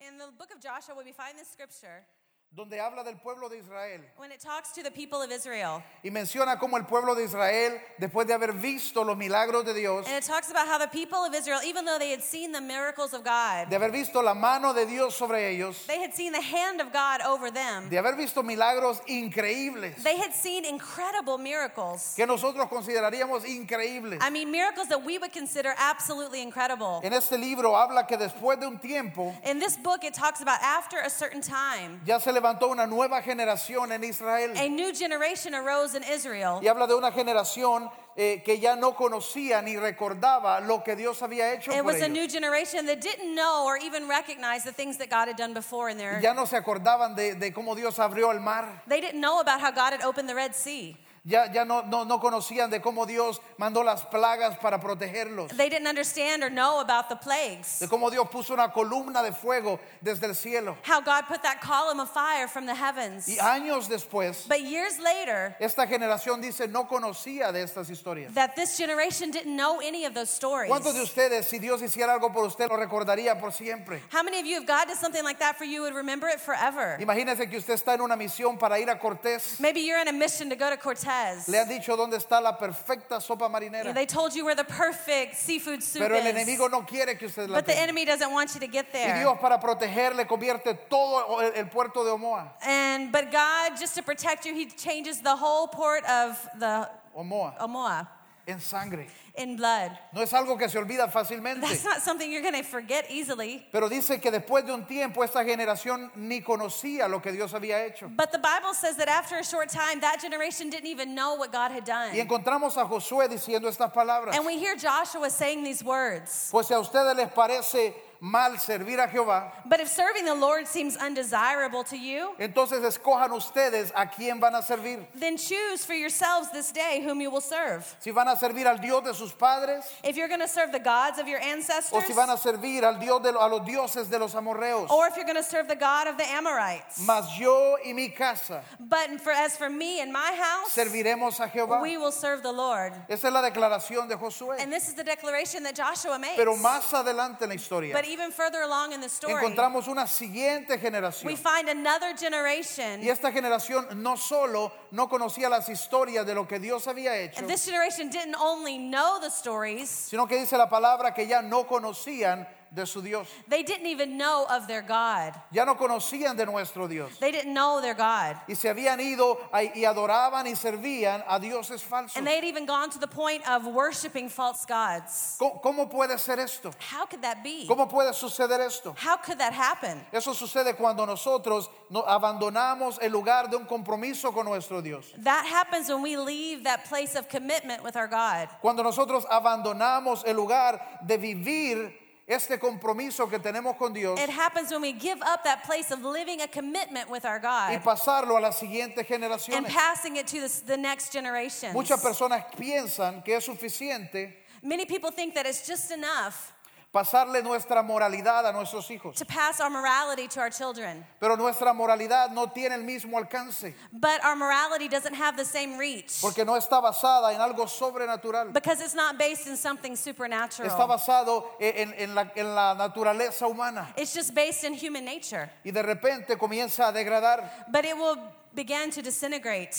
In the book of Joshua, we find this scripture donde habla del pueblo de Israel when it talks to the people of Israel. y menciona cómo el pueblo de Israel, después de haber visto los milagros de Dios, And it talks about how the people of Israel, even though they had seen the miracles of God, de haber visto la mano de Dios sobre ellos, they had seen the hand of God over them. de haber visto milagros increíbles They had seen incredible miracles. que nosotros consideraríamos increíbles. I mean, miracles that we would consider absolutely incredible. En este libro habla que después de un tiempo In this book, it talks about after a certain time, ya se levantó una nueva generación en Israel a new generation arose in Israel. y habla de una generación eh, que ya no conocía ni recordaba lo que Dios había hecho It por was a new generation that didn't know or even recognize the things that God had done before in their. Ya no se acordaban de, de cómo Dios abrió el mar. They didn't know about how God had opened the Red Sea. Ya, ya no, no, no conocían de cómo Dios mandó las plagas para protegerlos. They didn't understand or know about the plagues. De cómo Dios puso una columna de fuego desde el cielo. How God put that column of fire from the heavens. Y años después, But years later, esta generación dice no conocía de estas historias. that this generation didn't know any of those stories. ¿Cuántos de ustedes, si Dios hiciera algo por usted, lo recordaría por siempre? How many of you, if God did something like that for you, would remember it forever? Imagínese que usted está en una misión para ir a Cortés. Maybe you're in a mission to go to Cortez. Le han dicho dónde está la perfecta sopa marinera. They told you where the perfect seafood soup Pero el is. enemigo no quiere que usted la But the tenga. enemy doesn't want you to get Y there. Dios para protegerle convierte todo el, el puerto de Omoa. And but God, just to protect you, He changes the whole port of the Omoa Omoa en sangre. in blood. No es algo que se olvida fácilmente. That's not something you're going to forget easily. Pero dice que después de un tiempo esta generación ni conocía lo que Dios había hecho. But the Bible says that after a short time, that generation didn't even know what God had done. Y encontramos a Josué diciendo estas palabras. And we hear Joshua saying these words. Pues si a ustedes les parece mal servir a Jehová, But if serving the Lord seems undesirable to you, entonces escojan ustedes a quién van a servir. then choose for yourselves this day whom you will serve. Si van a servir al Dios de sus padres If you're going to serve the gods of your o ancestors, si van a servir al Dios de, a los dioses de los amorreos. or if you're going to serve the God of the Amorites. Mas yo y mi casa But for, as for me and my house, serviremos a Jehová. we will serve the Lord. Esa es la declaración de Josué. And this is the declaration that Joshua makes. Pero más adelante en la historia But even further along in the story, encontramos una siguiente we generación. find another generation. Y esta generación no solo no conocía las historias de lo que Dios había hecho, And this generation didn't only know the stories, sino que dice la palabra que ya no conocían de su Dios. they didn't even know of their God. Ya no conocían de nuestro Dios. They didn't know their God. Y se habían ido a- y adoraban y servían a dioses falsos. And they had even gone to the point of worshiping false gods. ¿Cómo, cómo puede ser esto? How could that be? ¿Cómo puede suceder esto? How could that happen? Eso sucede cuando nosotros no- abandonamos el lugar de un compromiso con nuestro Dios. That happens when we leave that place of commitment with our God. Cuando nosotros abandonamos el lugar de vivir este compromiso que tenemos con Dios It happens when we give up that place of living a commitment with our y God pasarlo a las siguientes and generaciones. passing it to the, the next generation. Muchas personas piensan que es suficiente Many people think that it's just enough pasarle nuestra moralidad a nuestros hijos, to pass our morality to our children. pero nuestra moralidad no tiene el mismo alcance But our morality doesn't have the same reach porque no está basada en algo sobrenatural. because it's not based in something Está supernatural. basado en, en la, en la naturaleza humana It's just based in human nature. y de repente comienza a degradar. But it will begin to disintegrate.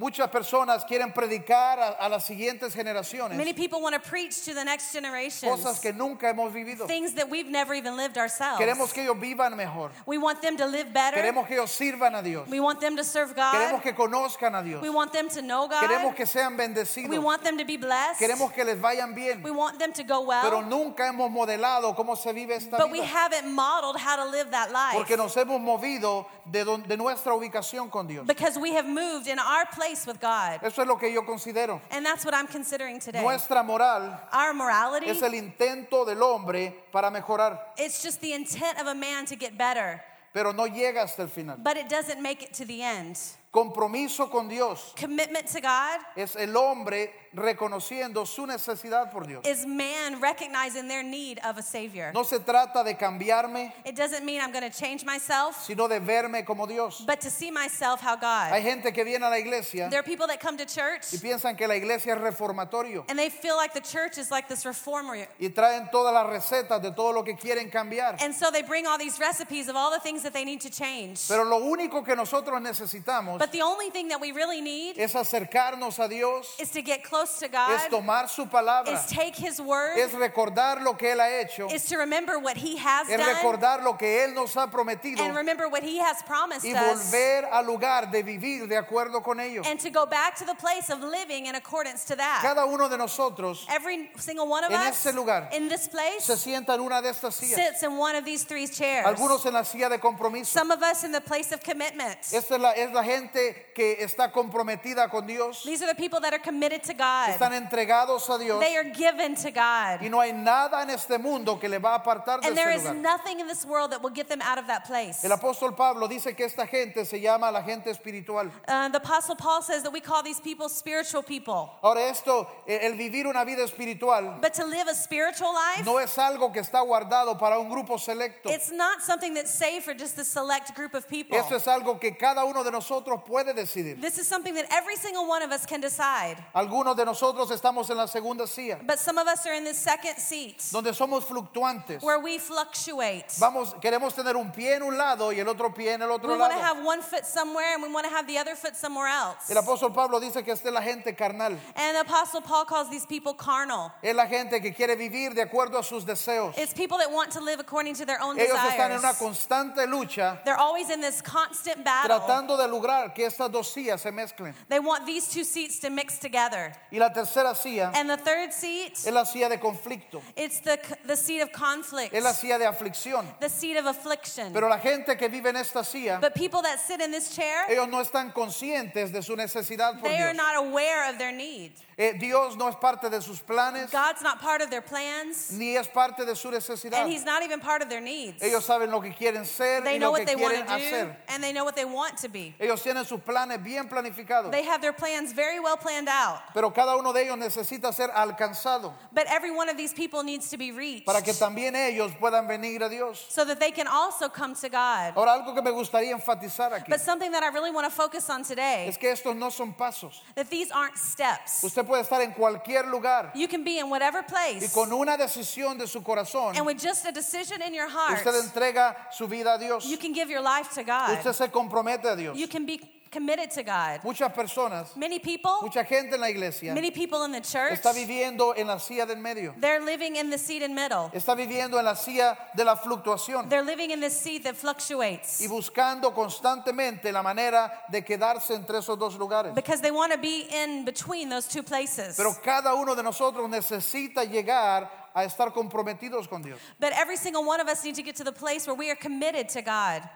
Muchas personas quieren predicar a, a las siguientes generaciones Many people want to preach to the next generation cosas que nunca hemos vivido. things that we've never even lived ourselves. Queremos que ellos vivan mejor. We want them to live better. Queremos que ellos sirvan a Dios. We want them to serve God. Queremos que conozcan a Dios. We want them to know God. Queremos que sean We bendecidos. want them to be blessed. Queremos que les vayan bien. We want them to go Pero well. nunca hemos modelado cómo se vive esta But we vida. haven't modeled how to live that life. Porque nos hemos movido de, de nuestra ubicación con Dios. Because we have moved in our place with God. Eso es lo que yo considero. And that's what I'm considering today. Nuestra moral Our morality, es el intento del hombre para mejorar, it's just the intent of a man to get better, pero no llega hasta el final. but it doesn't make it to the end. Compromiso con Dios Commitment to God es el hombre reconociendo su necesidad por Dios. is man recognizing their need of a Savior. No se trata de cambiarme, It doesn't mean I'm going to change myself, sino de verme como Dios. but to see myself how Hay God. gente que viene a la iglesia There are people that come to church y piensan que la iglesia es reformatorio and they feel like the church is like this reformer. y traen todas las recetas de todo lo que quieren cambiar. And so they bring all these recipes of all the things that they need to change. Pero lo único que nosotros necesitamos But the only thing that we really need es acercarnos a Dios, is to get close to es God, tomar su palabra, is take His word, es recordar lo que Él ha hecho, is to remember what He has es done, recordar lo que Él nos ha prometido and remember what He has promised y us, al lugar de vivir de acuerdo con ello. and to go back to the place of living in accordance to that. Cada uno de nosotros Every single one of En us este lugar in this place se sienta en una de estas sillas, sits in one of these three chairs. algunos en la silla de compromiso. Some of us in the place of commitment. Esta es la, es la gente que está comprometida con Dios, These are the people that are committed to God. Están entregados a Dios They are given to y God. no hay nada en este mundo que le va a apartar de And there ese is lugar. nothing in this world that will get them out of that place. El apóstol Pablo dice que esta gente se llama la gente espiritual. Uh, the Apostle Paul says that we call these people spiritual people. Ahora esto, eh, el vivir una vida espiritual But to live a spiritual life, no es algo que está guardado para un grupo selecto. it's not something that's safe for just a select group of people. Esto es algo que cada uno de nosotros puede decidir. This is something that every single one of us can decide. Algunos de nosotros estamos en la segunda silla, But some of us are in the second seat donde somos fluctuantes. where we fluctuate. Vamos, queremos tener un pie en un lado y el otro pie en el otro We want to lado. have one foot somewhere and we want to have the other foot somewhere else. El apóstol Pablo dice que esta es la gente carnal. And the Apostle Paul calls these people carnal. Es la gente que quiere vivir de acuerdo a sus deseos. It's people that want to live according to their own Ellos están en una desires. constante lucha They're always in this constant battle. tratando de lograr que estas dos sillas se mezclen. They want these two seats to mix together. Y la tercera silla And the third seat, es la silla de conflicto, it's the, the seat of conflict, es la silla de aflicción. the seat of affliction. Pero la gente que vive en esta silla, But people that sit in this chair, ellos no están conscientes de su necesidad por they are Dios. not aware of their need. Eh, Dios no es parte de sus planes, God's not part of their plans, ni es parte de su necesidad. and He's not even part of their needs. Ellos saben lo que quieren ser They y know lo que what they want quieren to do, hacer. and they know what they want to be. Ellos tienen sus planes bien planificados, They have their plans very well planned out. pero cada uno de ellos necesita ser alcanzado But every one of these people needs to be reached para que también ellos puedan venir a Dios. so that they can also come to God. Ahora, algo que me gustaría enfatizar aquí But something that I really want to focus on today es que estos no son pasos. that these aren't steps. Usted puede estar en cualquier lugar You can be in whatever y place, con una decisión de su corazón, and with just a decision in your heart, usted entrega su vida a Dios. you can give your life to God. Usted se compromete a Dios. You can be committed to God. Muchas personas, Many people, mucha gente en la iglesia many people in the church, está viviendo en la silla del medio. they're living in the seat in middle. Está viviendo en la silla de la fluctuación They're living in this seat that fluctuates y buscando constantemente la manera de quedarse entre esos dos lugares. because they want to be in between those two places. Pero cada uno de nosotros necesita llegar a estar comprometidos con Dios. But every single one of us need to get to the place where we are committed to God.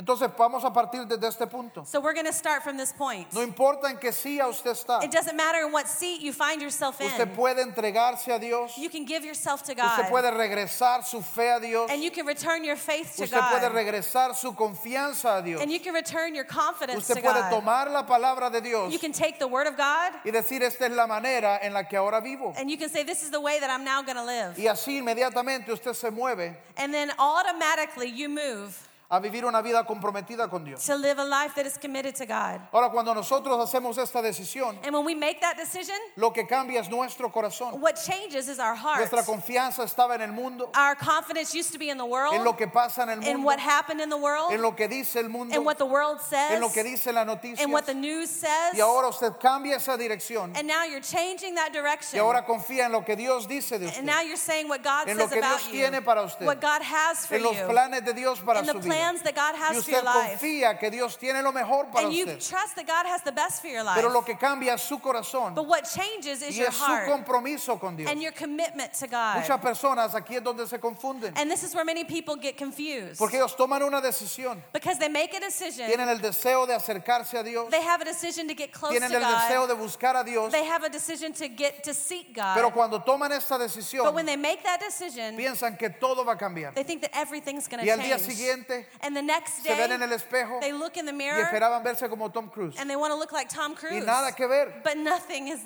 Entonces vamos a partir desde este punto. So we're going to start from this point. No importa en qué silla usted está, It doesn't matter in what seat you find yourself usted in. puede entregarse a Dios, You can give yourself to usted God. puede regresar su fe a Dios, And you can return your faith to usted puede God. regresar su confianza a Dios, And you can return your confidence usted to puede God. tomar la palabra de Dios You can take the word of God y decir esta es la manera en la que ahora vivo. and you can say, This is the way that I'm now going to live. Y así inmediatamente usted se mueve And then automatically you move a vivir una vida comprometida con Dios. to live a life that is committed to God. Ahora, cuando nosotros hacemos esta decisión, And when we make that decision, lo que cambia es nuestro corazón. what changes is our heart. Nuestra confianza estaba en el mundo, Our confidence used to be in the en world, lo que pasa en el in mundo, what happened in the world, en lo que dice el mundo, in what the world says, en lo que dice la noticia. in what the news says. Y ahora usted cambia esa dirección And now you're changing that y direction. ahora confía en lo que Dios dice de And usted, now you're saying what God En lo says que about Dios you, tiene para usted. what God has for en los you, planes de Dios para and su the vida. Plans that God Y has for your usted life. confía que Dios tiene lo mejor para And you usted. trust that God has the best for your life. Pero lo que cambia es su corazón But what changes is y your es su heart compromiso con Dios. and your commitment to God. Muchas personas aquí es donde se confunden. And this is where many people get confused. Porque ellos toman una decisión, Because they make a decision, tienen el deseo de acercarse a Dios, they have a decision to get close tienen to el deseo God, de buscar a Dios, they have a decision to get to seek God. pero cuando toman esta but decisión when they make that decision, piensan que todo va a cambiar. they think that everything is going Y to al día change. siguiente And the next se ven day, en el espejo they look in the y mirror esperaban verse como Tom Cruise. and they want to look like Tom Y Cruise. nada que ver. But nothing is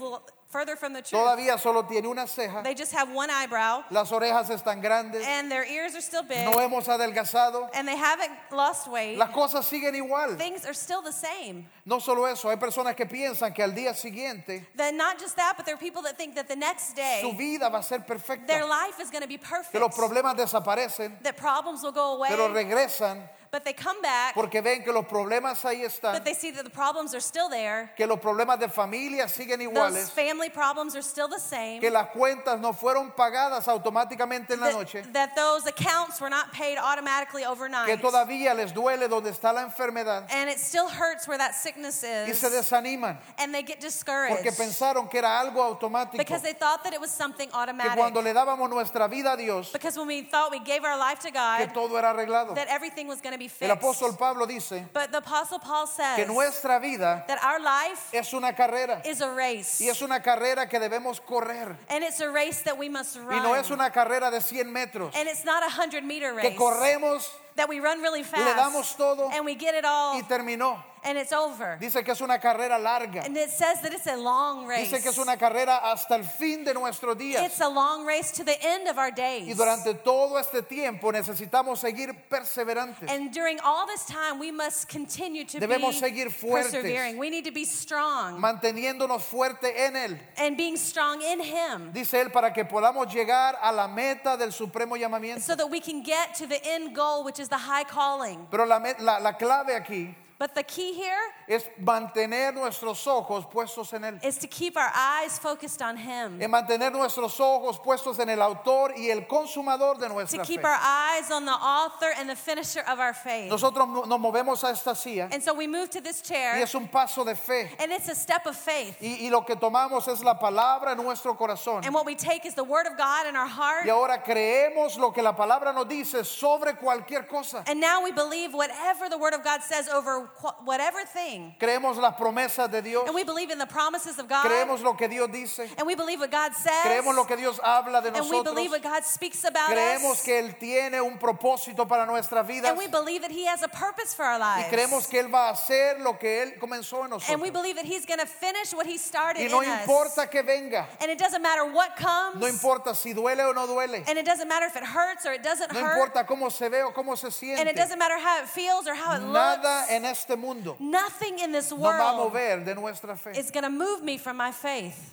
further from the truth. Todavía solo tiene una ceja, They just have one eyebrow las orejas están grandes, and their ears are still big no hemos adelgazado. and they haven't lost weight. Las cosas siguen igual. Things are still the same. No solo eso, hay personas que piensan que al día siguiente Then not just that, but there are people that think that the next su day vida va a ser their perfecta, life is going to be que perfect. los problemas desaparecen, That problems will go away, pero regresan but they come back, porque ven que los problemas ahí están, but they see that the problems are still there. que los problemas de familia siguen Those iguales, family problems are still the same. que las cuentas no fueron pagadas automáticamente en la That, noche, that those accounts were not paid automatically overnight. que todavía les duele donde está la enfermedad and it still hurts where that sickness y is. se desaniman and they get discouraged porque pensaron que era algo automático, because they thought that it was something que automatic. cuando le dábamos nuestra vida a Dios, because when we thought we gave our life to que God, todo era arreglado. that everything was going to be El fixed. apóstol Pablo dice but the Apostle Paul says que nuestra vida that our life es una carrera is a race. y es una carrera que debemos correr and it's a race that we must run. y no es una carrera de 100 metros and it's not a 100 meter race. que corremos that we run really fast. le damos todo and we get it all y terminó. And it's over. Dice que es una carrera larga. and it says that it's a long race. Dice que es una carrera hasta el fin de nuestros días. It's a long race to the end of our days. Y durante todo este tiempo necesitamos seguir perseverantes. and during all this time, we must continue to Debemos be seguir fuertes. persevering. We need to be strong Manteniéndonos fuerte en Él. and being strong in Him Dice Él para que podamos llegar a la meta del supremo llamamiento. so that we can get to the end goal, which is the high calling. Pero la, la- la clave aquí But the key here es mantener nuestros ojos puestos en Él. is to keep our eyes focused on Him, En mantener nuestros ojos puestos en el autor y el consumador de to nuestra fe. keep our eyes on the author and the finisher of our faith. Nosotros no- nos movemos a esta silla And so we move to this y chair, es un paso de fe. and it's a step of faith. Y, y lo que tomamos es la palabra en nuestro corazón. And what we take is the word of God in our heart. Y ahora creemos lo que la palabra nos dice sobre cualquier cosa. And now we believe whatever the word of God says over whatever thing. Creemos las promesas de Dios. And we believe in the promises of God. Creemos lo que Dios dice. And we believe what God says. Creemos lo que Dios habla de and we nosotros. believe what God speaks about Creemos us. que Él tiene un propósito para nuestras vidas. and we believe that He has a purpose for our Y lives. creemos que Él va a hacer lo que Él comenzó en and we nosotros. believe that He's going to finish what He started Y no in us. importa que venga. And it doesn't matter what comes. No importa si duele o no duele. and it doesn't matter if it hurts or it doesn't No hurt. importa cómo se ve o cómo se and it siente. doesn't matter how it feels or how it Nada looks. en este mundo Nothing in this nos va a world mover de nuestra fe. is going to move me from my faith.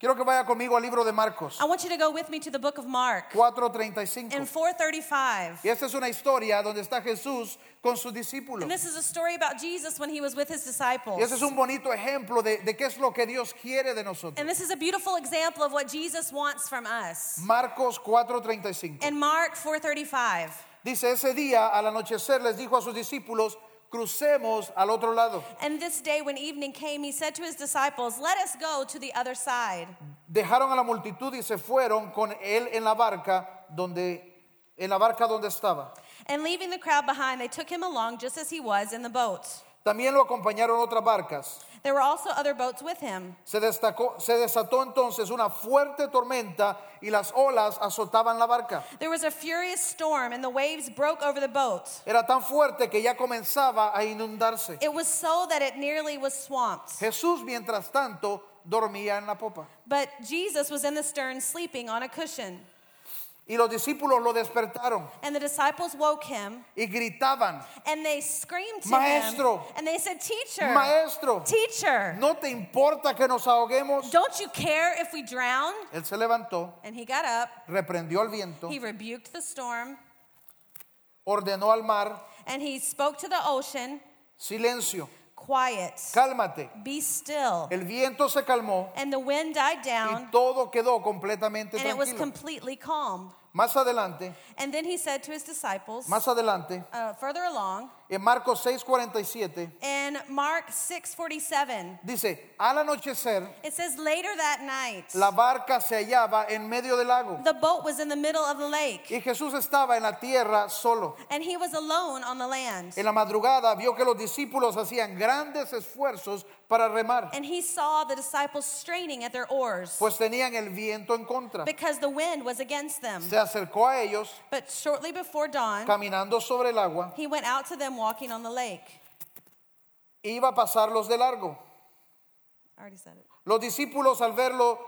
Quiero que vaya conmigo al libro de Marcos I want you to go with me to the book of Mark 4:35. in 435. Y esta es una historia donde está Jesús con sus discípulos. And this is a story about Jesus when he was with his disciples. Y ese es un bonito ejemplo de, de qué es lo que Dios quiere de nosotros. And this is a beautiful example of what Jesus wants from us. Marcos 4:35. In Mark 4:35. Dice, ese día al anochecer les dijo a sus discípulos, crucemos al otro lado. And this day when evening came, he said to his disciples, "Let us go to the other side." Dejaron a la multitud y se fueron con él en la barca donde en la barca donde estaba. And leaving the crowd behind, they took him along just as he was in the boat. También lo acompañaron otras barcas. There were also other boats with him. Se, destacó, se desató entonces una fuerte tormenta y las olas azotaban la barca. There was a furious storm, and the waves broke over the boat. Era tan fuerte que ya comenzaba a inundarse. It was so that it nearly was swamped. Jesús, mientras tanto, dormía en la popa. But Jesus was in the stern sleeping on a cushion. Y los discípulos lo despertaron And the disciples woke him, y gritaban, and they screamed to Maestro. him. And they said, Teacher, Maestro, teacher, ¿no te importa que nos ahoguemos? don't you care if we drown? Él se levantó, And he got up, reprendió al viento, he rebuked the storm, ordenó al mar, and he spoke to the ocean, silencio, Quiet, cálmate. be still. El viento se calmó And the wind died y down, todo quedó completamente and it was completely calm. Más adelante, And then he said to his disciples, más adelante, uh, further along, en Marcos 6:47, in Mark 6:47, dice, al anochecer, it says, Later that night, la barca se hallaba en medio del lago the boat was in the middle of the lake, y Jesús estaba en la tierra solo. and he was alone on the land. En la madrugada vio que los discípulos hacían grandes esfuerzos para remar, And he saw the disciples straining at their oars pues tenían el viento en contra. because the wind was against them. Se acercó a ellos But shortly before dawn, caminando sobre el agua, he went out to them walking on the lake. iba a pasarlos de largo. I already said it. Los discípulos al verlo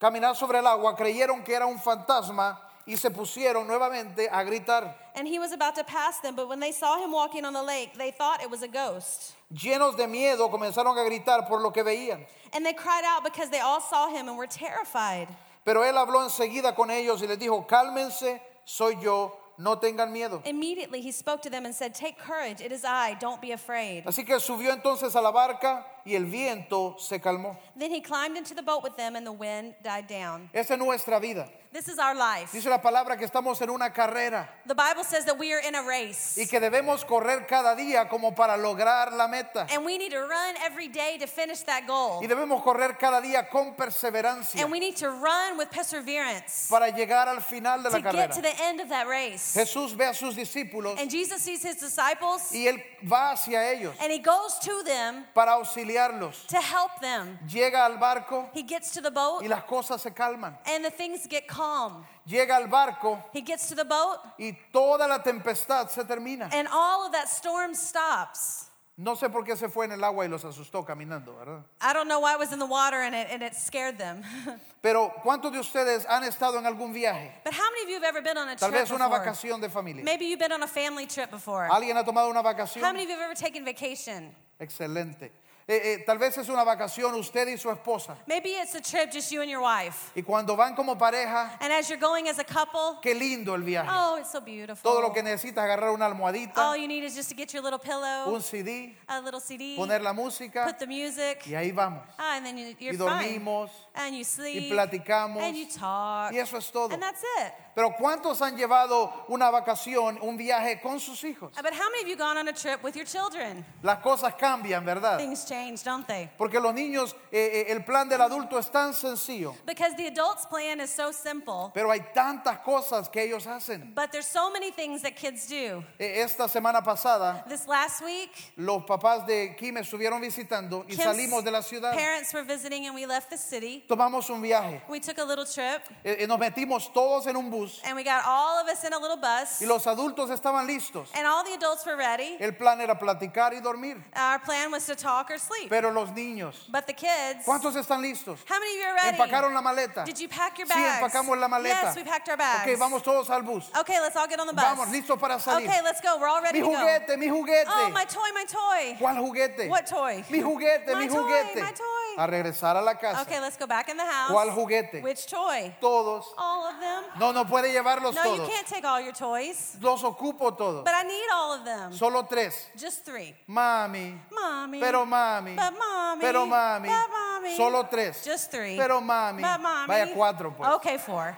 caminar sobre el agua creyeron que era un fantasma y se pusieron nuevamente a gritar. And he was about to pass them, but when they saw him walking on the lake, they thought it was a ghost. Llenos de miedo comenzaron a gritar por lo que veían. And they cried out because they all saw him and were terrified. Pero él habló enseguida con ellos y les dijo, cálmense, soy yo, no tengan miedo. Immediately he spoke to them and said, Take courage, it is I, don't be afraid. Así que subió entonces a la barca y el viento se calmó. Then he climbed into the boat with them and the wind died down. Esa es nuestra vida. This is our life. Dice la palabra que estamos en una carrera The Bible says that we are in a race. y que debemos correr cada día como para lograr la meta. And we need to run every day to finish that goal. Y debemos correr cada día con perseverancia And we need to run with perseverance para llegar al final de to la get carrera. to the end of that race. Jesús ve a sus discípulos And Jesus sees his disciples y él va hacia ellos and he goes to them para auxiliarlos. to help them. Llega al barco He gets to the boat y las cosas se calman. and the things get calm. Llega al barco He gets to the boat y toda la tempestad se termina. and all of that storm stops. No sé por qué se fue en el agua y los asustó caminando, ¿verdad? I don't know why it was in the water and it, and it scared them. Pero ¿cuántos de ustedes han estado en algún viaje? but how many of you have ever been on a Tal trip vez una before? vacación de familia. Maybe you've been on a family trip before. ¿Alguien ha tomado una How vacación? many of you have ever taken vacation? Excelente. Eh, eh, tal vez es una vacación usted y su esposa. Maybe it's a trip just you and your wife. Y cuando van como pareja, And as you're going as a couple, qué lindo el viaje. oh, it's so beautiful. Todo lo que necesitas, agarrar una almohadita, All you need is just to get your little pillow, un CD, a little CD, poner la música put the music, y ahí vamos. ah, and then you, you're Y fine. dormimos And you y sleep, platicamos and you talk, y eso es todo. and that's it. Pero ¿cuántos han llevado una vacación, un viaje con sus hijos? But how many of you gone on a trip with your children? Las cosas cambian, ¿verdad? Things change, don't they? Porque los niños, eh, eh, el plan del adulto es tan sencillo, Because the adult's plan is so simple, pero hay tantas cosas que ellos hacen. but there's so many things that kids do. Eh, Esta semana pasada, This last week, los papás de Kim estuvieron visitando y Kim's salimos de la ciudad. parents were visiting and we left the city. Tomamos un viaje. We took a little trip Eh, eh, Nos metimos todos en un bus and we got all of us in a little bus y los adultos estaban listos. and all the adults were ready. El plan era platicar y dormir. Our plan was to talk or sleep. Pero los niños, But the kids, ¿cuántos están listos? how many of you are ready? Empacaron la maleta. Did you pack your Sí, bags? empacamos la maleta. Yes, we packed our bags. Ok, vamos todos al bus. Okay, let's all get on the bus. Vamos, listos para salir. Okay, let's go. We're all ready Mi to go. juguete, mi juguete. Oh, my toy, my toy. ¿Cuál juguete? What toy? Mi juguete, My mi toy, juguete. my toy. A regresar a la casa. Okay, let's go back in the house. ¿Cuál juguete? Which toy? Todos. All of them? No, no puede llevarlos No, you todos. can't take all your toys. Los ocupo todos. But I need all of them. Solo tres. Just three. Mami. Mommy. Pero mami. But mommy. Pero mami. But mommy. Solo tres. Just three. Pero mami. But mommy. Vaya cuatro, pues. Okay, four.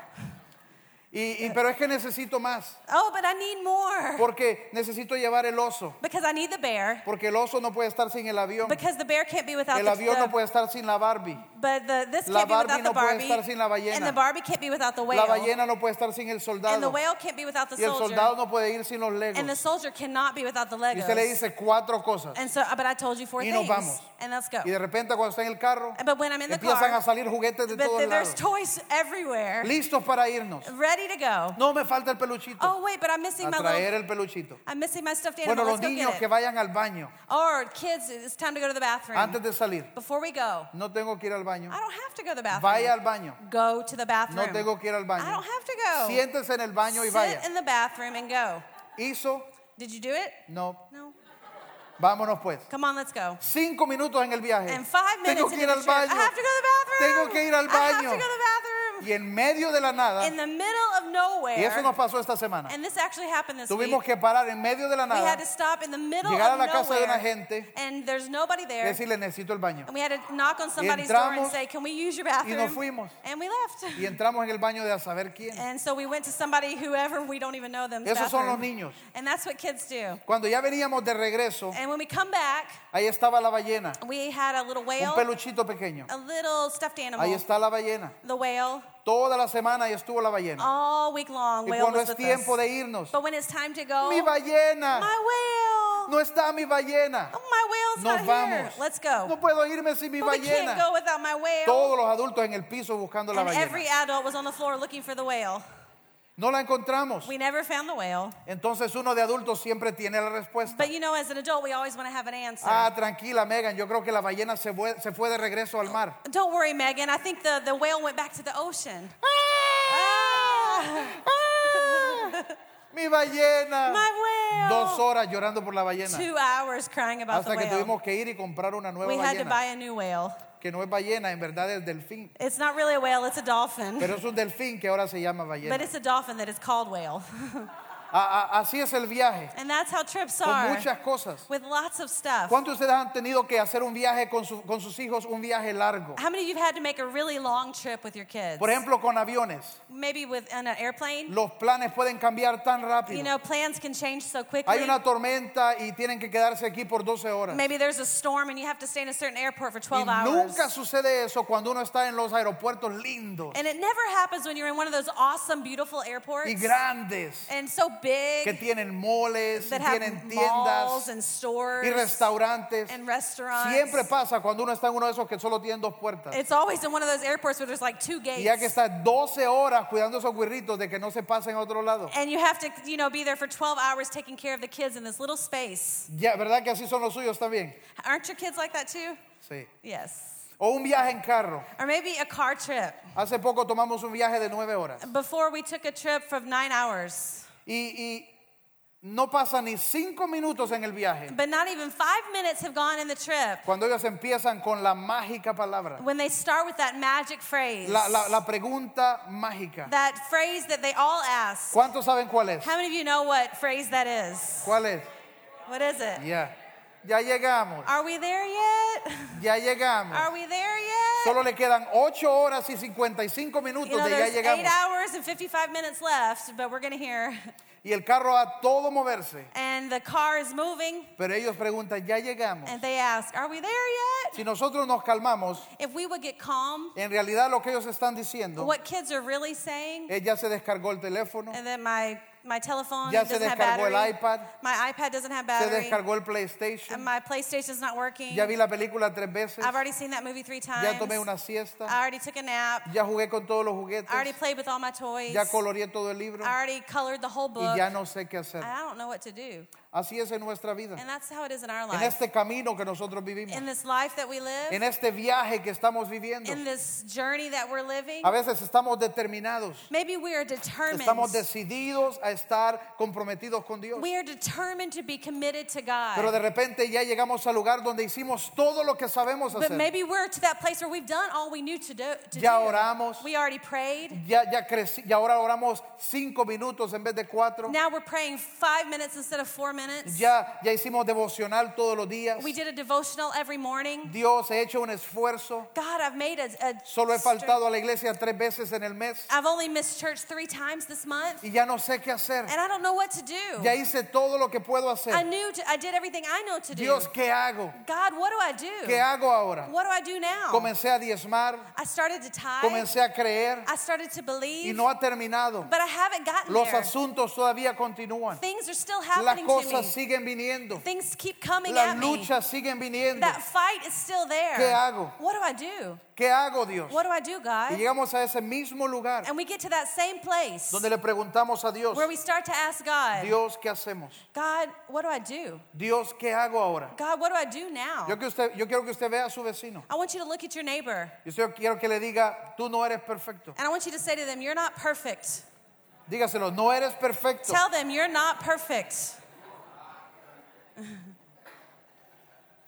Y, y- pero es que necesito más. Oh, but I need more. Porque necesito llevar el oso. Because I need the bear. Porque el oso no puede estar sin el avión. Because the bear can't be without El the, avión the- no puede estar sin la Barbie. But the, this La can't be Barbie without the no puede Barbie. estar sin la ballena. And the Barbie can't be without the whale. La ballena no puede estar sin el and the soldado. whale can't be without the Y el soldier. soldado no puede ir sin los legos. and the soldier cannot be without the Y Legos. usted le dice cuatro cosas. and so, but I told you four Y nos things. vamos. And let's go. Y de repente cuando está en el carro, But when I'm in the empiezan car, a salir juguetes de but todos th- there's lados. toys everywhere, Listos para irnos. ready to go. No me falta el peluchito. Oh wait, but I'm missing A my little. el peluchito. I'm missing my stuffed animal. Bueno, los Let's go niños get que it. vayan al baño Or kids, it's time to go to the bathroom. antes de salir. Before we go, No tengo que ir al baño. I don't have to go to the bathroom. Vaya al baño. Go to the bathroom. No tengo que ir al I baño. don't have to go. Siéntese en el baño y Sit vaya. in the bathroom and go. ¿Hizo? Did you do it? No. No. Vámonos pues. Come on, let's go. Cinco minutos en el viaje. And five minutes Tengo que into ir the al trip, baño. I have to go to the bathroom. Tengo que ir al I have baño. to go to the bathroom. Y en medio de la nada, In the middle of nowhere. y eso nos pasó esta semana. and this actually happened this Tuvimos week. que parar en medio de la we had nada, to stop in the middle llegar a of la casa de nowhere. una gente and there's nobody y there. decirle necesito el baño. And we had to knock on somebody's door and entramos say, "Can we use your Y bathroom?" nos fuimos. And we left. Y entramos en el baño de a saber quién. And so we went to somebody, whoever we don't even know them. Esos son los niños. And that's what kids do. Cuando ya veníamos de regreso, And when we come back, ahí estaba la ballena, we had a little un whale, peluchito pequeño. a little stuffed animal. Ahí está la ballena. The whale. Toda la semana ahí estuvo la ballena. All week long, Y whale cuando was es with tiempo us. de irnos, But when it's time to go, mi ballena, my whale. No está mi ballena. Oh, my whale's Nos not here. vamos. Let's go. No puedo irme sin mi But we can't ballena. go without my whale. Todos los adultos en el piso buscando la and ballena. every adult was on the floor looking for the whale. No la encontramos. We never found the whale. Entonces uno de adultos siempre tiene la respuesta. But you know, as an adult, we always want to have an answer. Ah, tranquila, Megan. Yo creo que la ballena se fue, se fue de regreso al mar. Don't worry, Megan. I think the, the whale went back to the ocean. Ah, Mi ballena. my whale. Dos horas llorando por la ballena. Two hours crying about Hasta the que whale. tuvimos que ir y comprar una nueva We had to ballena. buy a new whale. Que no es ballena, en verdad es delfín. It's not really a whale, it's a dolphin. Pero es un delfín que ahora se llama But ballena. it's a dolphin that is called whale. A- a- así es el viaje. And that's how trips Con are. muchas cosas. With lots of stuff. ¿Cuántos de ustedes han tenido que hacer un viaje con, su- con sus hijos, un viaje largo? How many of you have had to make a really long trip with your kids? Por ejemplo, con aviones. Maybe with an airplane. Los planes pueden cambiar tan You rápido. know, plans can change so Hay quickly. una tormenta y tienen que quedarse aquí por 12 horas. Maybe there's a storm and you have to stay in a certain airport for Y 12 hours. nunca sucede eso cuando uno está en los aeropuertos lindos And it never happens when you're in one of those awesome, beautiful airports. y grandes and so big que tienen moles, that have tienen malls tiendas and stores y restaurantes. and restaurants. Siempre pasa cuando uno está en uno de esos que solo tienen dos puertas. It's always in one of those airports where there's like two gates. Y ya que está 12 horas cuidando esos guirritos de que no se pasen a otro lado. and you have to, you know, be there for 12 hours taking care of the kids in this little space. Ya, ¿verdad que así son los suyos también? Aren't your kids like that too? Sí. Yes. O un viaje en carro. Or maybe a car trip. Hace poco tomamos un viaje de nueve horas. Before we took a trip for nine hours. Y, y no pasa ni cinco minutos en el viaje But not even five minutes have gone in the trip cuando ellos empiezan con la mágica palabra. when they start with that magic phrase. La, la- la pregunta mágica. that phrase that they all ask. ¿Cuántos saben cuál es? How many of you know what phrase that is? ¿Cuál es? What is it? Ya. Ya llegamos. Are we there yet? Ya llegamos. Are we there yet? Solo le quedan 8 horas y 55 minutos you know, de ya llegamos. hours and 55 minutes left, but we're going to hear. Y el carro a todo moverse. And the car is moving, Pero ellos preguntan, ya llegamos. and they ask, Are we there yet? Si nosotros nos calmamos, If we would get calm, en realidad lo que ellos están diciendo what kids are really saying, es ya se descargó el teléfono, and then my, my telephone Ya doesn't have descargó el battery. iPad. My iPad doesn't have se battery. descargó el and PlayStation, my PlayStation's not working. ya vi la película tres veces, I've already seen that movie three times. ya tomé una siesta, I already took a nap. ya jugué con todos los juguetes, I already played with all my toys. ya coloreé todo el libro I already colored the whole y book. ya no sé qué hacer. I don't know what to do. Así es en nuestra vida, And that's how it is in our en life. este camino que nosotros vivimos, In this life that we live, en este viaje que estamos viviendo. in this journey that we're living, A veces estamos determinados, maybe we are determined. estamos decididos a estar comprometidos con Dios. We are determined to be committed to Pero de God. repente ya llegamos al lugar donde hicimos todo lo que sabemos But hacer. maybe we're to that place where we've done all we knew to do. To Ya do. oramos. We already prayed. Ya, ya creci- y ahora oramos cinco minutos en vez de cuatro. Now we're praying five minutes instead of four minutes. Ya, ya hicimos devocional todos los días. We did a devotional every morning. Dios, he hecho un esfuerzo. God, I've made a. a Solo he faltado a la iglesia tres veces en el mes. I've only missed church three times this month, Y ya no sé qué hacer. and I don't know what to do. Ya hice todo lo que puedo I hacer. knew to, I did everything I know to do. Dios, ¿qué hago? God, what do I do? ¿Qué hago ahora? What do I do now? Comencé a diezmar, I started to tithe. comencé a creer I started to y believe, no ha terminado. but I haven't gotten Los there. asuntos todavía continúan. Things are still Las happening to me. Cosas siguen viniendo. Things keep coming Las at me. luchas siguen viniendo. That fight is still there. ¿Qué hago? What do I do? ¿Qué hago, Dios? What do I do, Y God? llegamos a ese mismo lugar And we get to that same place donde le preguntamos a Dios, where we start to ask God, Dios, ¿qué hacemos? God, what do I do? Dios, ¿qué hago ahora? God, what do I do now? Yo, que usted, yo quiero que usted vea a su vecino. I want you to look at your neighbor Yo quiero que le diga, tú no eres perfecto. and I want you to say to them, You're not perfect. Dígaselo, no eres perfecto. Tell them you're not perfect.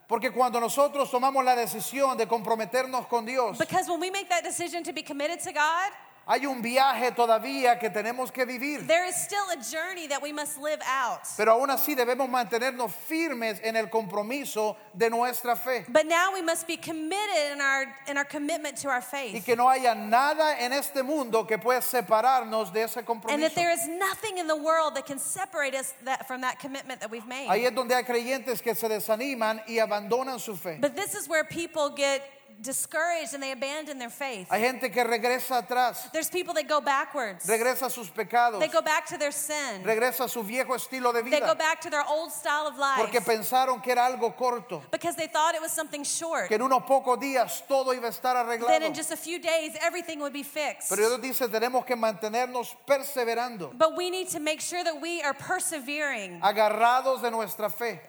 Porque cuando nosotros tomamos la decisión de comprometernos con Dios, Because when we make that decision to be committed to God, hay un viaje todavía que tenemos que vivir. there is still a journey that we must live out. Pero aún así debemos mantenernos firmes en el compromiso de nuestra fe. But now we must be committed in our in our commitment to our Y faith. que no haya nada en este mundo que pueda separarnos de ese And compromiso. that there is nothing in the world that can separate us that, from that commitment that we've made. Ahí es donde hay creyentes que se desaniman y abandonan su fe. But this is where people get discouraged and they abandon their faith. Hay gente que regresa atrás, There's people that go backwards. regresa a sus pecados, They go back to their sin. regresa a su viejo estilo de They go vida, back to their old style of life porque pensaron que era algo corto, because they thought it was something short. que en unos pocos días todo iba a estar Then arreglado. in just a few days, everything would be fixed. Pero Dios dice, tenemos que mantenernos perseverando, But we need to make sure that we are persevering, agarrados de nuestra fe,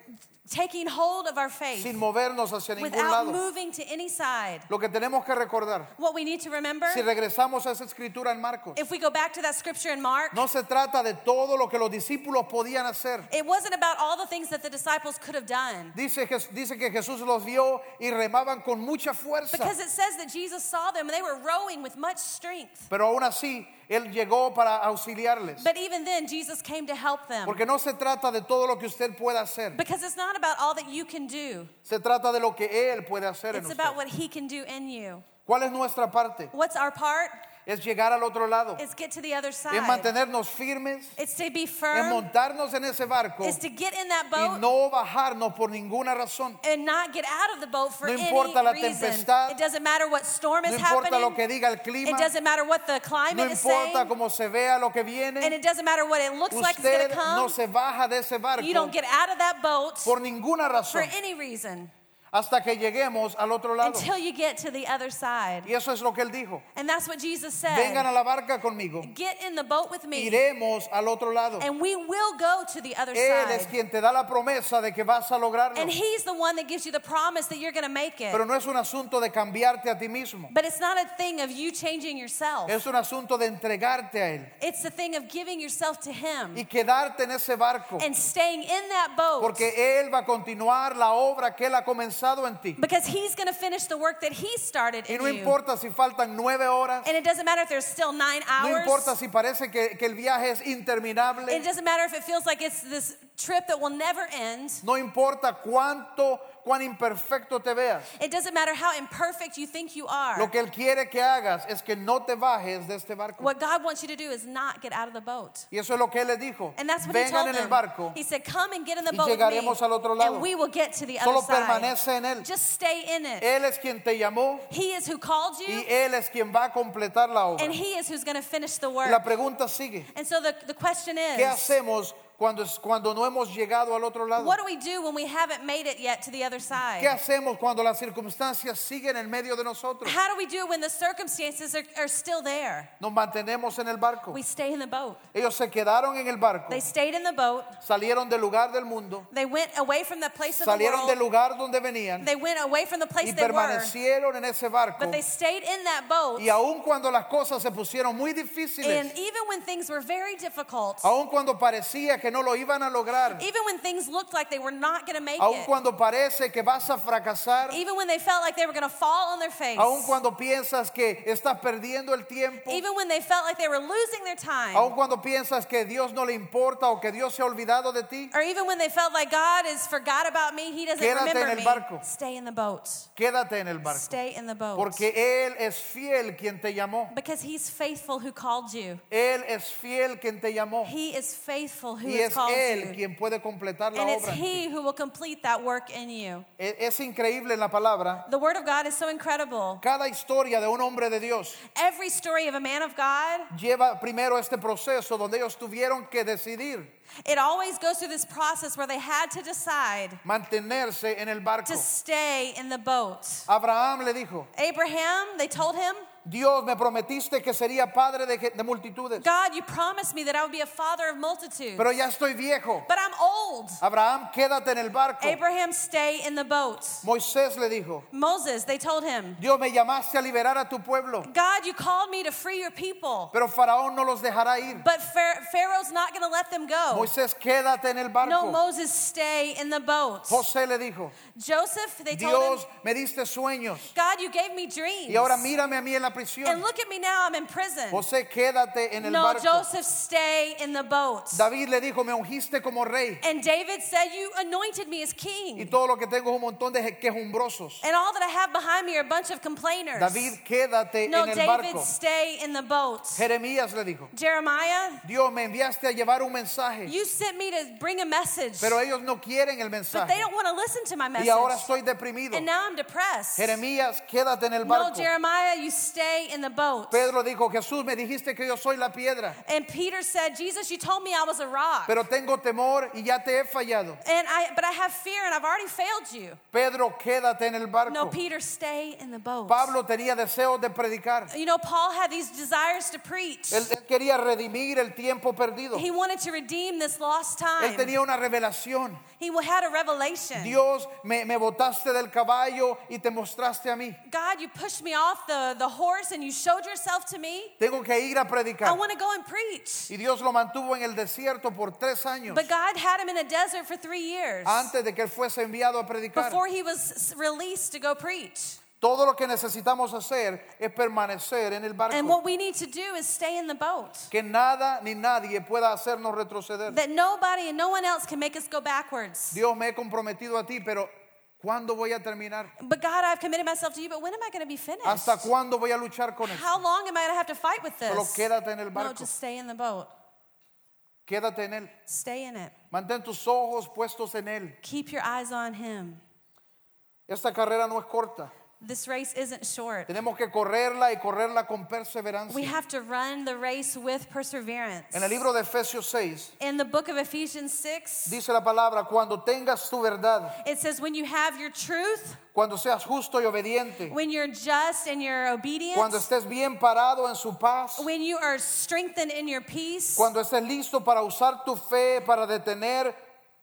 taking hold of our faith sin movernos hacia ningún without lado. moving to any side. Lo que tenemos que recordar, What we need to remember, si regresamos a esa escritura en Marcos, if we go back to that scripture in Mark, no se trata de todo lo que los discípulos podían hacer. it wasn't about all the things that the disciples could have done. Dice, Jes- dice que Jesús los vio y remaban con mucha fuerza. Because it says that Jesus saw them and they were rowing with much strength. Pero aún así, Él llegó para auxiliarles. But even then, Jesus came to help them. Porque no se trata de todo lo que usted pueda hacer. Because it's not about all that you can do, Se trata de lo que Él puede hacer en it's usted. about what He can do in you. ¿Cuál es nuestra parte? What's our part? Es llegar al otro lado. It's get to the other Es side. mantenernos firmes. It's to be Es firm. montarnos en ese barco It's to get in that y boat no bajarnos por ninguna razón. and not get out of the boat for No importa la tempestad. It doesn't matter what storm No is importa lo happening. que diga el It clima. doesn't matter what the No climate is saying. importa cómo se vea lo que And viene. it doesn't matter what it looks like it's going to no come. se baja de ese barco You don't get out of that boat por ninguna for razón any reason hasta que lleguemos al otro lado. until you get to the other side. Y eso es lo que él dijo. And that's what Jesus Vengan said. a la barca conmigo. Get in the boat with me Iremos al otro lado. and we will go to the other Él es side. quien te da la promesa de que vas a lograrlo. And he's the one that gives you the promise that you're going to make it. Pero no es un asunto de cambiarte a ti mismo. But it's not a thing of you changing yourself. Es un asunto de entregarte a Él It's the thing of giving yourself to him y quedarte en ese barco. and staying in that boat Porque Él va a continuar la obra que Él ha comenzado en ti. because he's going to finish the work that he started Y in no you. importa si faltan nueve horas. And it doesn't matter if there's still nine No hours. importa si parece que, que el viaje es interminable. It doesn't matter if it feels like it's this trip that will never end. No importa cuánto, cuán imperfecto te veas. It doesn't matter how imperfect you think you are. Lo que Él quiere que hagas es que no te bajes de este barco. What God wants you to do is not get out of the boat. Y eso es lo que Él les dijo. And that's what he Vengan told en el barco. He said, "Come and get in the y boat with me, llegaremos al otro lado. and we will get to the Solo other side. permanece en Él. Just stay in it. Él es quien te llamó He is who called y you, Él es quien va a completar la obra. and He is who's going to finish the Y work. la pregunta sigue. And so the, the question ¿Qué is, hacemos cuando, cuando no hemos llegado al otro lado? what do we do when we haven't made it yet to the other ¿Qué side? hacemos cuando las circunstancias siguen en medio de nosotros? How do we do when the circumstances are, are still there? Nos mantenemos en el barco. We stay in the boat. Ellos se quedaron en el barco, They stayed in the boat. salieron del lugar del mundo, They went away from the place of the salieron del world. lugar donde venían They went away from the place y they were. permanecieron en ese barco. But they stayed in that boat. Y aun cuando las cosas se pusieron muy And difíciles, even when things were very difficult, aun cuando parecía que no lo iban a lograr, even when things looked like they were not going to make aun it, cuando parece que vas a fracasar, even when they felt like they were going to fall on their face, aun cuando piensas que estás perdiendo el tiempo, even when they felt like they were losing their time, aun cuando piensas que Dios no le importa o que Dios se ha olvidado de ti, or even when they felt like God has forgot about me, He doesn't Quédate remember en el me, stay in the boat. quédate en el barco, Stay in the boat. porque Él es fiel quien te llamó. because He's faithful who called you. Él es fiel quien te llamó. He is faithful who y has es called Él you. quien puede completar la And it's obra. en ti. He who will complete that work in you. E- Es increíble en la palabra. The Word of God is so incredible. Cada historia de un hombre de Dios Every story of a man of God, lleva primero este proceso donde ellos tuvieron que decidir it always goes through this process where they had to decide mantenerse en el barco. to stay in the boat. Abraham le dijo, Abraham, they told him, Dios me prometiste que sería padre de, de multitudes, God, you promised me that I would be a father of multitudes. pero ya estoy viejo. But I'm old. Abraham, quédate en el barco. Abraham, stay in the boat. Moisés le dijo, Moses, they told him, Dios me llamaste a liberar a tu pueblo, God, you called me to free your people. pero Faraón no los dejará ir. But Phar- Pharaoh's not going to let them go. Moisés, quédate en el No, barco. Moses, stay in the boat. José le dijo, Joseph, they told Dios him, me diste sueños God, you gave me dreams. y ahora mírame a mí en la prisión. And look at me now, I'm in prison. José, quédate en el No, barco. Joseph, stay in the boat. David le dijo, me ungiste como rey. And David said, You anointed me as Y king. todo lo que tengo es un montón de quejumbrosos. And all that I have behind me are a bunch of complainers. David, quédate No, en el David, barco. stay in the boat. Jeremías le dijo, Jeremiah, Dios me enviaste a llevar un mensaje, you sent me to bring a message. pero ellos no quieren el But they mensaje. don't want to listen to my Y ahora message. estoy deprimido. And now I'm depressed. Jeremías, quédate en el No, barco. Jeremiah, you stay in the boat. Pedro dijo, Jesús, me dijiste que yo soy la piedra, And Peter said, Jesus, you told me I was a rock. pero tengo temor y ya te he fallado. And I, but I have fear and I've already failed you. Pedro, quédate en el No, barco. Peter, stay in the boat. Pablo tenía deseos de predicar. You know, Paul had these desires to preach. Él, él quería redimir el tiempo perdido. He wanted to redeem this lost Él time. tenía una revelación. He had a revelation. Dios, me, me botaste del caballo y te mostraste a mí. God, you pushed me off the, the horse and you showed yourself to me. Tengo que ir a I predicar. want to go and preach. Y Dios lo mantuvo en el desierto por tres años But God had him in a desert for three years antes de que él fuese enviado a predicar. before he was released to go preach. Todo lo que necesitamos hacer es permanecer en el And barco. what we need to do is stay in the boat. Que nada ni nadie pueda hacernos retroceder. That nobody and no one else can make us go backwards. Dios me he comprometido a ti, pero ¿cuándo voy a terminar? But God, I've committed myself to you, but when am I going to be finished? ¿Hasta cuándo voy a luchar con esto? How long am I going to have to fight with this? Solo quédate en el No, barco. just stay in the boat. Quédate en él. Stay in it. Mantén tus ojos puestos en él. Keep your eyes on him. Esta carrera no es corta. This race isn't short. Tenemos que correrla y correrla con We perseverancia. have to run the race with perseverance. En el libro de Efesios 6 In the book of Ephesians 6, dice la palabra, cuando tengas tu verdad, it says, When you have your truth, cuando seas justo y obediente, when you're just and you're obedient, cuando estés bien parado en su paz, when you are strengthened in your peace, cuando estés listo para usar tu fe para detener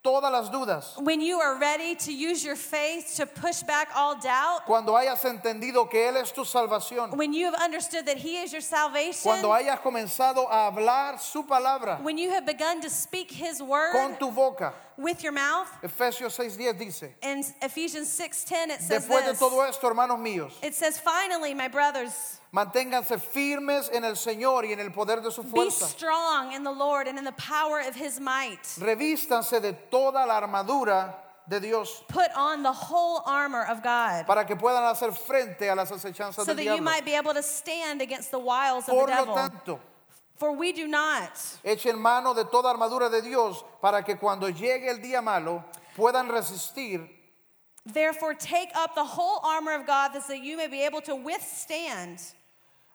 todas las dudas, when you are ready to use your faith to push back all doubt, cuando hayas entendido que Él es tu salvación, when you have understood that He is your salvation, cuando hayas comenzado a hablar su palabra when you have begun to speak His word con tu boca. with your mouth. Efesios 6:10 dice, In Ephesians 6:10 it says después de todo esto, hermanos míos, It says, "Finally, my brothers, manténganse firmes en el Señor y en el poder de su be fuerza. strong in the Lord and in the power of His might. Revístanse de toda la armadura de Dios Put on the whole armor of God, para que puedan hacer frente a las acechanzas so del that you diablo. might be able to stand against the wiles of the Por lo devil. tanto, For we do not echen mano de toda armadura de Dios para que cuando llegue el día malo puedan resistir Therefore, take up the whole armor of God so that you may be able to withstand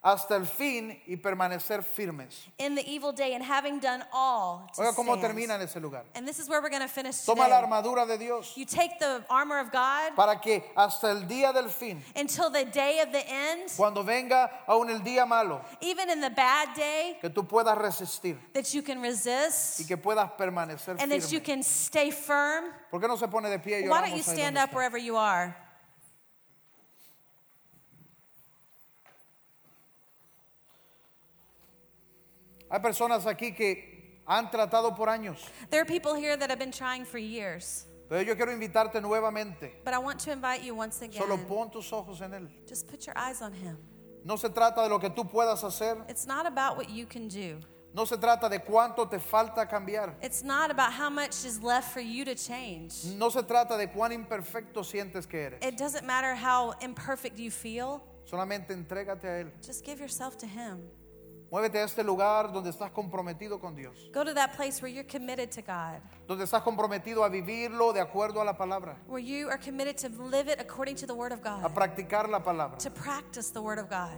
hasta el fin y permanecer firmes. in the evil day, and having done all to Oiga cómo stand. termina en ese lugar. And this is where we're going to finish Toma la today. armadura de Dios You take the armor of God para que hasta el día del fin, until the day of the end, cuando venga aún el día malo, even in the bad day, que tú puedas resistir that you can y resist que puedas permanecer and that you firme. can stay firm. ¿Por qué no se pone de pie y Why don't you ahí stand donde up está? wherever you are? Hay personas aquí que han tratado por años, There are people here that have been trying for years, pero yo quiero invitarte nuevamente. but I want to invite you once Solo again. pon tus ojos en Él. Just put your eyes on Him. No se trata de lo que tú puedas hacer, It's not about what you can do. no se trata de cuánto te falta cambiar, It's not about how much is left for you to change. no se trata de cuán imperfecto sientes que eres. It doesn't matter how imperfect you feel. Solamente entrégate a Él. Just give yourself to Him. Muévete a este lugar donde estás comprometido con Dios, Go to that place where you're committed to God, donde estás comprometido a vivirlo de acuerdo a la palabra, where you are committed to live it according to the Word of a God, practicar la palabra, to practice the Word of God,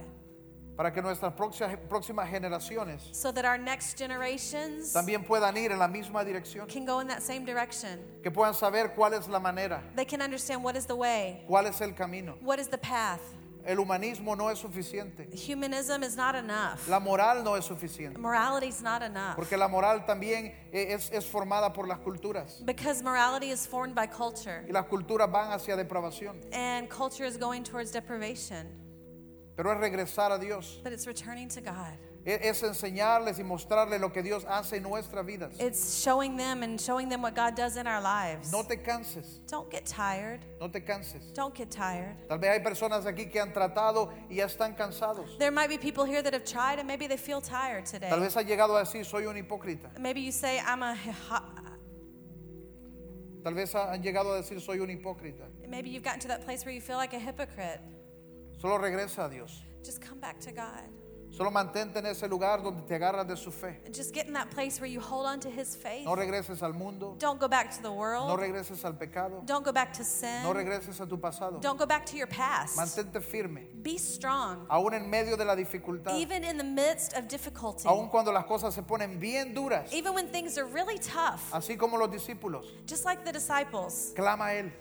para que nuestras próximas, próximas generaciones so that our next generations también puedan ir en la misma dirección, can go in that same direction. que puedan saber cuál es la manera, They can understand what is the way, cuál es el camino. what is the path. El humanismo no es suficiente, Humanism is not enough. la moral no es suficiente, Morality is not enough. porque la moral también eh, es, es formada por las culturas. Because morality is formed by culture, y las culturas van hacia depravación, and culture is going towards deprivation, pero es regresar a Dios, but it's returning to God. E- Es enseñarles y mostrarles lo que Dios hace en nuestras vidas. It's showing them and showing them what God does in our lives. No te canses, Don't get tired. no te canses. Don't get tired. Tal vez hay personas aquí que han tratado y ya están cansados. There might be people here that have tried and maybe they feel tired today. Tal vez han llegado a decir, soy un hipócrita. Maybe you say, I'm a. Tal vez ha- han llegado a decir, soy un hipócrita. Maybe you've gotten to that place where you feel like a hypocrite. Solo regresa a Dios. Just come back to God. Solo mantente en ese lugar donde te agarras de su fe. Just get in that place where you hold on to His faith. No regreses al mundo. Don't go back to the No world. regreses al pecado. Don't go back to sin. No regreses a tu pasado. Don't go back to your past. Mantente firme. Be strong. Aún en medio de la dificultad. Even in the midst of difficulty. Aún cuando las cosas se ponen bien duras. Even when things are really tough. Así como los discípulos. Just like the disciples. Clama a Él.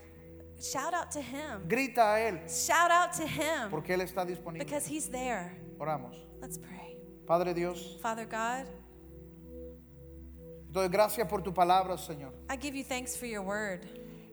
Shout out to Him. Grita a Él. Shout out to Him. Porque Él está disponible. Because He's there. Oramos. Let's pray. Padre Dios, Father God, doy gracias por tu palabra, Señor. I give you thanks for your word.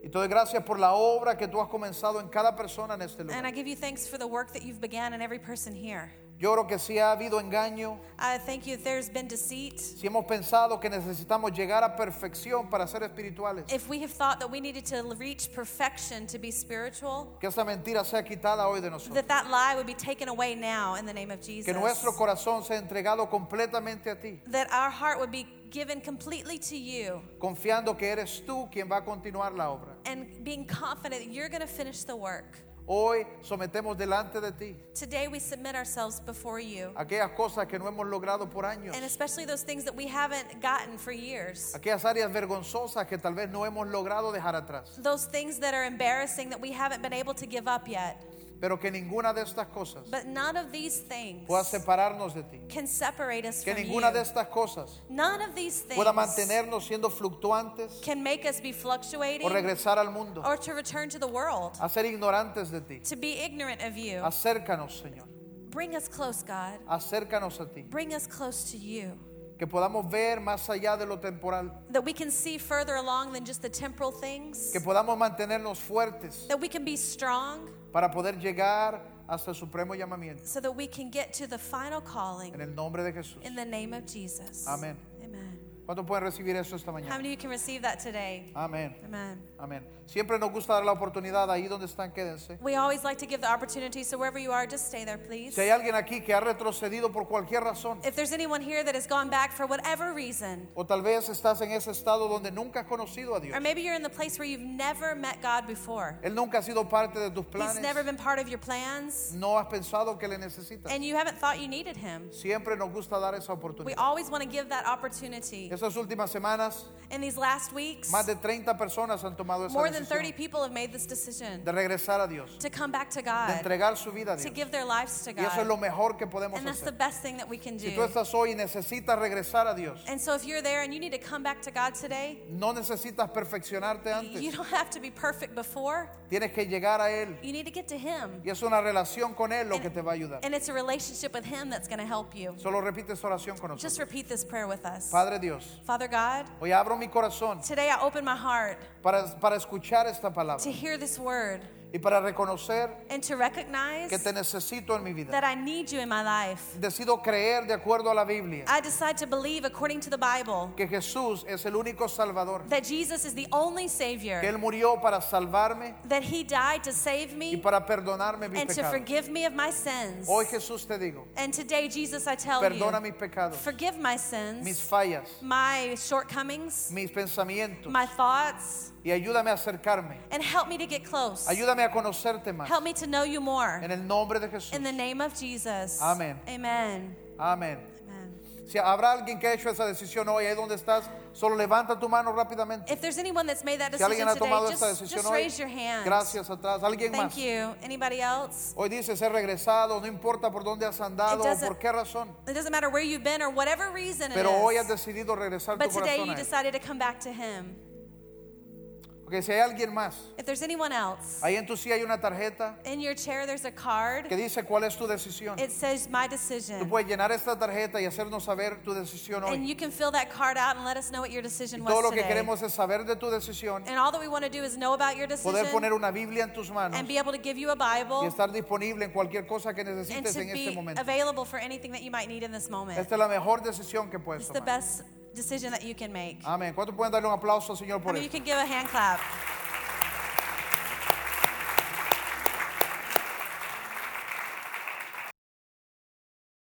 Y te doy gracias por la obra que tú has comenzado en cada persona en este And I lugar. give you thanks for the work that you've began in every person here. Yo creo que si ha habido engaño, I thank you if there's been deceit, si hemos pensado que necesitamos llegar a perfección para ser espirituales, if we have thought that we needed to reach perfection to be spiritual, que esa mentira sea quitada hoy de nosotros. that that lie would be taken away now in the name of Que Jesus. nuestro corazón sea entregado completamente a ti, That our heart would be given completely to you confiando que eres tú quien va a continuar la obra. and being confident that you're going to finish the work. Hoy sometemos delante de ti Today we submit ourselves before you. aquellas cosas que no hemos logrado por años, And especially those things that we haven't gotten for years. aquellas áreas vergonzosas que tal vez no hemos logrado dejar atrás, Those things that are embarrassing that we haven't been able to give up yet. Pero que ninguna de estas cosas But none of these things pueda separarnos de ti. can separate us Que from ninguna you. de estas cosas None of these things pueda mantenernos siendo fluctuantes can make us be fluctuating o regresar al mundo, or to return to the world, a ser ignorantes de ti. to be ignorant of you. Acércanos, Señor. Bring us close, God. Acércanos a ti. Bring us close to you. Que podamos ver más allá de lo temporal. That we can see further along than just the temporal things. Que podamos mantenernos fuertes That we can be strong para poder llegar hasta el supremo llamamiento. so that we can get to the final calling En el nombre de Jesús. in the name of Jesus. Amén. Amen. ¿Cuántos pueden recibir eso esta How mañana? many of you can receive that today? Amén. Amen. Amén. Siempre nos gusta dar la oportunidad ahí donde están, quédense. We always like to give the opportunity, so wherever you are, just stay there, please. Si hay alguien aquí que ha retrocedido por cualquier razón, If there's anyone here that has gone back for whatever reason, o tal vez estás en ese estado donde nunca has conocido a Dios, or maybe you're in the place where you've never met God before, Él nunca ha sido parte de tus He's never planes, been part of your plans, no has pensado que le necesitas. and you haven't thought you needed Him. Siempre nos gusta dar esa We oportunidad. always want to give that opportunity. Estas últimas semanas, In these last weeks, más de 30 personas han tomado esa more than 30 decisión people have made this decision de regresar a Dios, to come back to de God, entregar su vida a to Dios. give their lives to Y eso es lo God. mejor que podemos And that's the hacer. best thing that we can Si tú do. estás hoy y necesitas regresar a Dios, And so if you're there and you need to come back to God today, no necesitas perfeccionarte you antes. don't have to be perfect before. Tienes que llegar a Él. You need to get to Him. Y es una relación con Él lo que te va a ayudar. And it's a relationship with Him that's going to help you. Solo repite esta oración con Just nosotros. repeat this prayer with us. Padre Dios, Father God, hoy abro mi corazón today I open my heart para, para escuchar esta palabra. to hear this word y para reconocer and to recognize que te necesito en mi vida. that I need you in my life. Decido creer de acuerdo a la Biblia I decide to believe according to the Bible que Jesús es el único Salvador, that Jesus is the only que Savior, Él murió para salvarme that He died to save y me para perdonarme mis and to pecados. forgive me of my sins. Hoy Jesús te digo, And today, Jesus, I tell perdona you, mis pecados, forgive my mis sins, fallas, my shortcomings, mis pensamientos my thoughts, y ayúdame a acercarme. and help me to get close. Ayúdame a conocerte más. Help me to know you more. En el nombre de Jesús. In the name of Jesus. Amén. Amen. Amen. Si habrá alguien que ha hecho esa decisión hoy, ahí donde estás, solo levanta tu mano rápidamente. If there's anyone that's made that Si decision alguien ha today, tomado esta just, decisión just hoy, raise your hand. gracias atrás. ¿Alguien Thank más? you. Anybody else? Hoy dice ser regresado, no importa por dónde has andado o por qué razón, It doesn't matter where you've been or whatever reason it pero hoy has is. decidido regresar tu But today corazón you decided to come back to Him. Porque si hay alguien más, If there's anyone else, ahí en tu silla hay una tarjeta in your chair there's a card. que dice cuál es tu decisión. It says my Tú decision. puedes llenar esta tarjeta y hacernos saber tu decisión And hoy. you can fill that card out and let us know what your Y decision todo was lo que today. queremos es saber de tu decisión, And all that we want to do is know about your poder poner decision una Biblia en tus manos and be able to give you a y Bible estar disponible en cualquier cosa que and necesites to en este be momento. available for anything that you might need in this moment. Esta es la mejor decisión que puedes It's the tomar. best decision that you can make. Amén. ¿Cuántos pueden darle un aplauso al Señor I por mean, you eso? can give a hand clap.